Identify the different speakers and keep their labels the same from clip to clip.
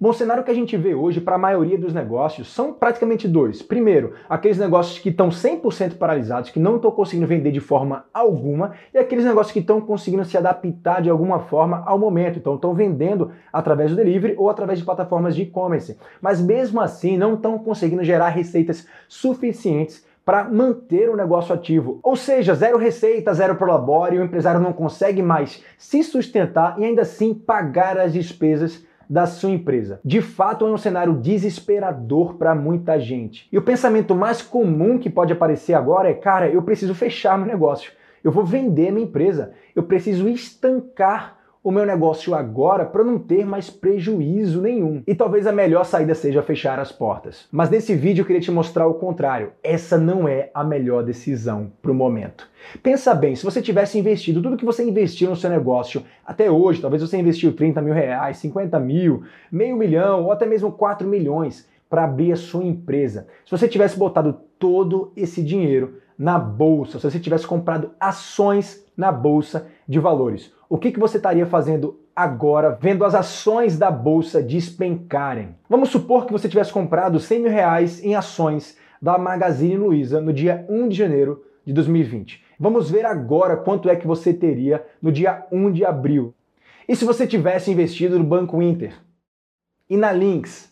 Speaker 1: Bom, o cenário que a gente vê hoje para a maioria dos negócios são praticamente dois. Primeiro, aqueles negócios que estão 100% paralisados, que não estão conseguindo vender de forma alguma, e aqueles negócios que estão conseguindo se adaptar de alguma forma ao momento. Então, estão vendendo através do delivery ou através de plataformas de e-commerce. Mas mesmo assim, não estão conseguindo gerar receitas suficientes para manter o negócio ativo. Ou seja, zero receita, zero prolabore, o empresário não consegue mais se sustentar e ainda assim pagar as despesas da sua empresa. De fato, é um cenário desesperador para muita gente. E o pensamento mais comum que pode aparecer agora é: cara, eu preciso fechar meu negócio, eu vou vender minha empresa, eu preciso estancar o meu negócio agora para não ter mais prejuízo nenhum. E talvez a melhor saída seja fechar as portas. Mas nesse vídeo eu queria te mostrar o contrário. Essa não é a melhor decisão para o momento. Pensa bem, se você tivesse investido tudo que você investiu no seu negócio até hoje, talvez você investiu 30 mil reais, 50 mil, meio milhão ou até mesmo 4 milhões para abrir a sua empresa. Se você tivesse botado todo esse dinheiro na bolsa, se você tivesse comprado ações na bolsa de valores, o que, que você estaria fazendo agora vendo as ações da bolsa despencarem? Vamos supor que você tivesse comprado 100 mil reais em ações da Magazine Luiza no dia 1 de janeiro de 2020. Vamos ver agora quanto é que você teria no dia 1 de abril. E se você tivesse investido no Banco Inter e na Lynx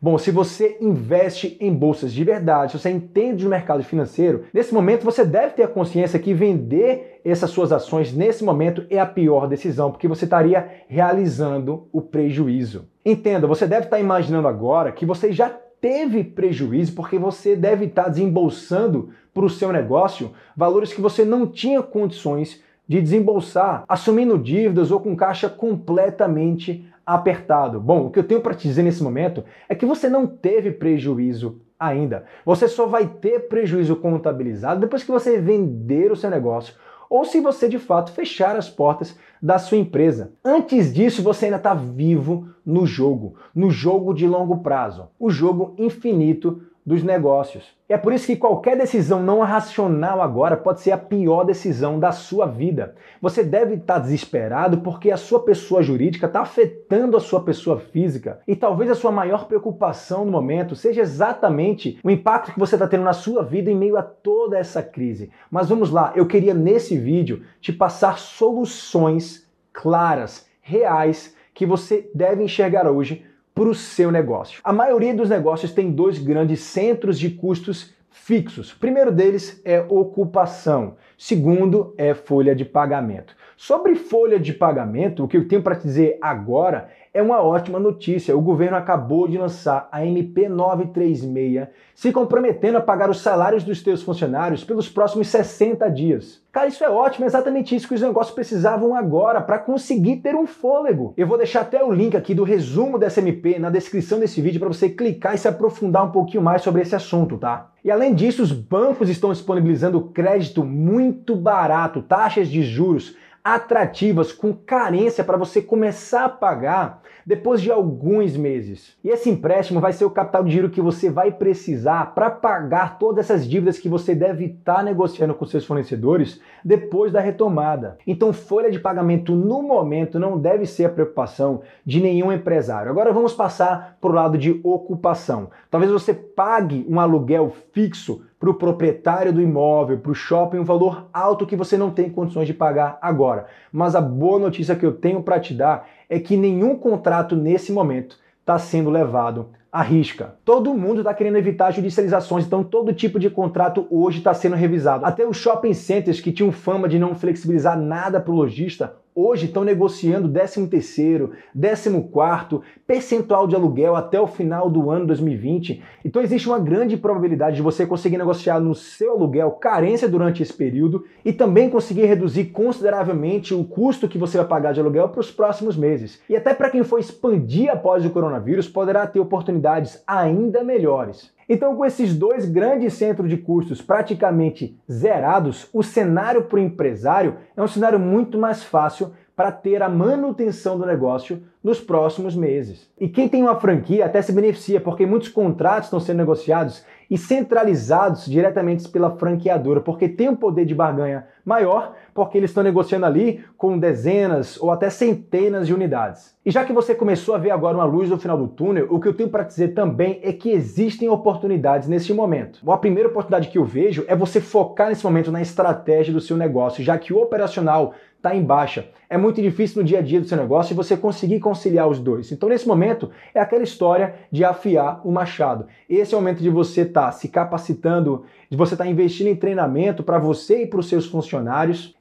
Speaker 1: Bom, se você investe em bolsas de verdade, se você entende de mercado financeiro, nesse momento você deve ter a consciência que vender essas suas ações nesse momento é a pior decisão, porque você estaria realizando o prejuízo. Entenda, você deve estar imaginando agora que você já teve prejuízo porque você deve estar desembolsando para o seu negócio valores que você não tinha condições de desembolsar, assumindo dívidas ou com caixa completamente apertado. Bom, o que eu tenho para te dizer nesse momento é que você não teve prejuízo ainda. Você só vai ter prejuízo contabilizado depois que você vender o seu negócio ou se você de fato fechar as portas da sua empresa. Antes disso, você ainda está vivo no jogo, no jogo de longo prazo, o jogo infinito dos negócios. É por isso que qualquer decisão não racional agora pode ser a pior decisão da sua vida. Você deve estar desesperado porque a sua pessoa jurídica está afetando a sua pessoa física. E talvez a sua maior preocupação no momento seja exatamente o impacto que você está tendo na sua vida em meio a toda essa crise. Mas vamos lá, eu queria nesse vídeo te passar soluções claras, reais, que você deve enxergar hoje para o seu negócio. A maioria dos negócios tem dois grandes centros de custos fixos. O primeiro deles é ocupação, segundo é folha de pagamento. Sobre folha de pagamento, o que eu tenho para te dizer agora é uma ótima notícia. O governo acabou de lançar a MP 936, se comprometendo a pagar os salários dos seus funcionários pelos próximos 60 dias. Cara, isso é ótimo, é exatamente isso que os negócios precisavam agora para conseguir ter um fôlego. Eu vou deixar até o link aqui do resumo dessa MP na descrição desse vídeo para você clicar e se aprofundar um pouquinho mais sobre esse assunto, tá? E além disso, os bancos estão disponibilizando crédito muito barato, taxas de juros atrativas com carência para você começar a pagar depois de alguns meses. E esse empréstimo vai ser o capital de giro que você vai precisar para pagar todas essas dívidas que você deve estar tá negociando com seus fornecedores depois da retomada. Então, folha de pagamento no momento não deve ser a preocupação de nenhum empresário. Agora vamos passar para o lado de ocupação. Talvez você pague um aluguel fixo para o proprietário do imóvel, para o shopping, um valor alto que você não tem condições de pagar agora. Mas a boa notícia que eu tenho para te dar é que nenhum contrato nesse momento está sendo levado à risca. Todo mundo está querendo evitar judicializações, então todo tipo de contrato hoje está sendo revisado. Até os shopping centers que tinham fama de não flexibilizar nada para o lojista, hoje estão negociando 13 terceiro, 14 quarto, percentual de aluguel até o final do ano 2020. Então existe uma grande probabilidade de você conseguir negociar no seu aluguel carência durante esse período e também conseguir reduzir consideravelmente o custo que você vai pagar de aluguel para os próximos meses. E até para quem for expandir após o coronavírus, poderá ter oportunidades ainda melhores. Então, com esses dois grandes centros de custos praticamente zerados, o cenário para o empresário é um cenário muito mais fácil para ter a manutenção do negócio nos próximos meses. E quem tem uma franquia até se beneficia, porque muitos contratos estão sendo negociados e centralizados diretamente pela franqueadora, porque tem um poder de barganha maior, porque eles estão negociando ali com dezenas ou até centenas de unidades. E já que você começou a ver agora uma luz no final do túnel, o que eu tenho para dizer também é que existem oportunidades nesse momento. A primeira oportunidade que eu vejo é você focar nesse momento na estratégia do seu negócio, já que o operacional está em baixa. É muito difícil no dia a dia do seu negócio você conseguir conciliar os dois. Então, nesse momento, é aquela história de afiar o machado. Esse é o momento de você estar tá se capacitando, de você estar tá investindo em treinamento para você e para os seus funcionários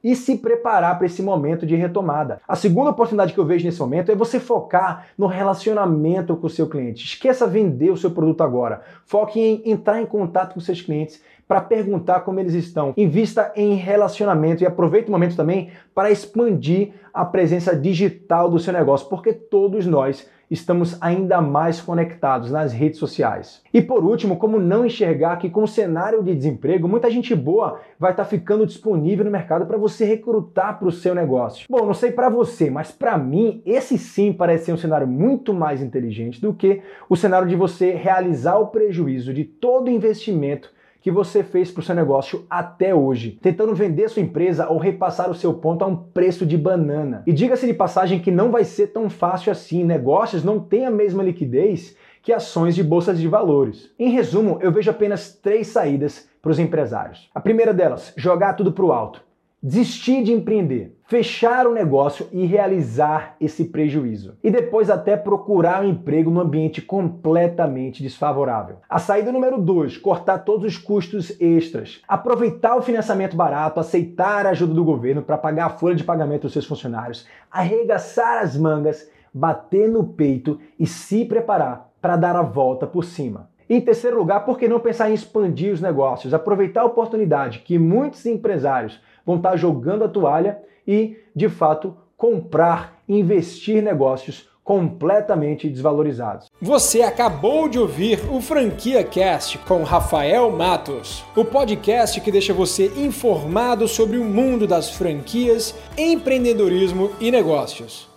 Speaker 1: e se preparar para esse momento de retomada. A segunda oportunidade que eu vejo nesse momento é você focar no relacionamento com o seu cliente. Esqueça vender o seu produto agora. Foque em entrar em contato com seus clientes para perguntar como eles estão. Invista em relacionamento e aproveite o momento também para expandir a presença digital do seu negócio, porque todos nós estamos ainda mais conectados nas redes sociais. E por último, como não enxergar que com o cenário de desemprego, muita gente boa vai estar tá ficando disponível no mercado para você recrutar para o seu negócio. Bom, não sei para você, mas para mim esse sim parece ser um cenário muito mais inteligente do que o cenário de você realizar o prejuízo de todo investimento que você fez para o seu negócio até hoje, tentando vender sua empresa ou repassar o seu ponto a um preço de banana. E diga-se de passagem que não vai ser tão fácil assim, negócios não têm a mesma liquidez que ações de bolsas de valores. Em resumo, eu vejo apenas três saídas para os empresários. A primeira delas, jogar tudo para o alto desistir de empreender, fechar o negócio e realizar esse prejuízo. E depois até procurar um emprego num ambiente completamente desfavorável. A saída número 2, cortar todos os custos extras. Aproveitar o financiamento barato, aceitar a ajuda do governo para pagar a folha de pagamento dos seus funcionários, arregaçar as mangas, bater no peito e se preparar para dar a volta por cima. Em terceiro lugar, por que não pensar em expandir os negócios, aproveitar a oportunidade que muitos empresários vão estar jogando a toalha e, de fato, comprar, investir negócios completamente desvalorizados.
Speaker 2: Você acabou de ouvir o Franquia Cast com Rafael Matos, o podcast que deixa você informado sobre o mundo das franquias, empreendedorismo e negócios.